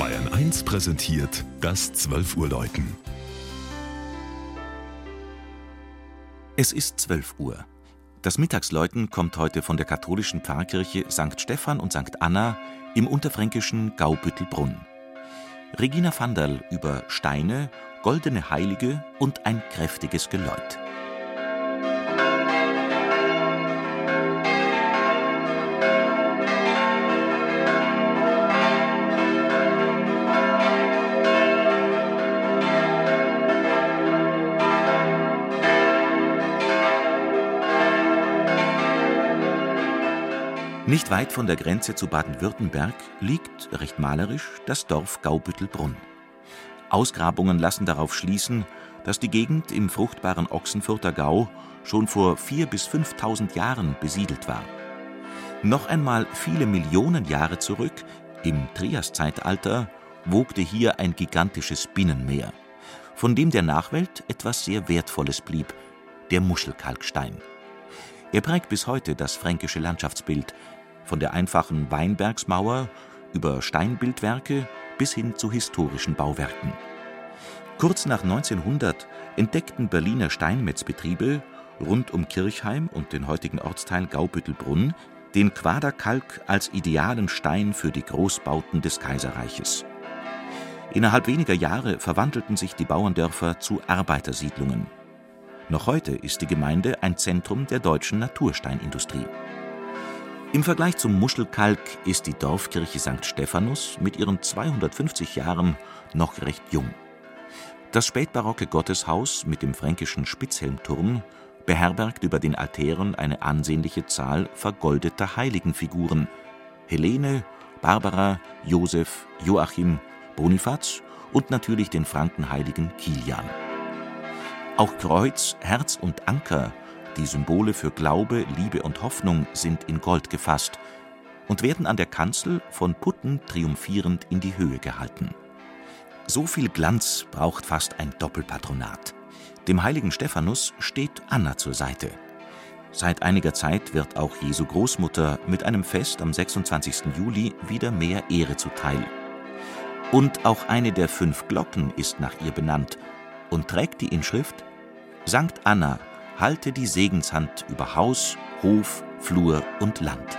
Bayern 1 präsentiert das 12 Uhr Läuten. Es ist 12 Uhr. Das Mittagsläuten kommt heute von der katholischen Pfarrkirche St. Stephan und St. Anna im unterfränkischen Gaubüttelbrunn. Regina Vanderl über Steine, goldene Heilige und ein kräftiges Geläut. Nicht weit von der Grenze zu Baden-Württemberg liegt, recht malerisch, das Dorf Gaubüttelbrunn. Ausgrabungen lassen darauf schließen, dass die Gegend im fruchtbaren Ochsenfurter Gau schon vor 4.000 bis 5.000 Jahren besiedelt war. Noch einmal viele Millionen Jahre zurück, im Triaszeitalter, wogte hier ein gigantisches Binnenmeer, von dem der Nachwelt etwas sehr Wertvolles blieb, der Muschelkalkstein. Er prägt bis heute das fränkische Landschaftsbild, von der einfachen Weinbergsmauer über Steinbildwerke bis hin zu historischen Bauwerken. Kurz nach 1900 entdeckten Berliner Steinmetzbetriebe rund um Kirchheim und den heutigen Ortsteil Gaubüttelbrunn den Quaderkalk als idealen Stein für die Großbauten des Kaiserreiches. Innerhalb weniger Jahre verwandelten sich die Bauerndörfer zu Arbeitersiedlungen. Noch heute ist die Gemeinde ein Zentrum der deutschen Natursteinindustrie. Im Vergleich zum Muschelkalk ist die Dorfkirche St. Stephanus mit ihren 250 Jahren noch recht jung. Das spätbarocke Gotteshaus mit dem fränkischen Spitzhelmturm beherbergt über den Altären eine ansehnliche Zahl vergoldeter Heiligenfiguren: Helene, Barbara, Josef, Joachim, Bonifaz und natürlich den Frankenheiligen Kilian. Auch Kreuz, Herz und Anker, die Symbole für Glaube, Liebe und Hoffnung, sind in Gold gefasst und werden an der Kanzel von Putten triumphierend in die Höhe gehalten. So viel Glanz braucht fast ein Doppelpatronat. Dem heiligen Stephanus steht Anna zur Seite. Seit einiger Zeit wird auch Jesu Großmutter mit einem Fest am 26. Juli wieder mehr Ehre zuteil. Und auch eine der fünf Glocken ist nach ihr benannt und trägt die Inschrift Sankt Anna, halte die Segenshand über Haus, Hof, Flur und Land.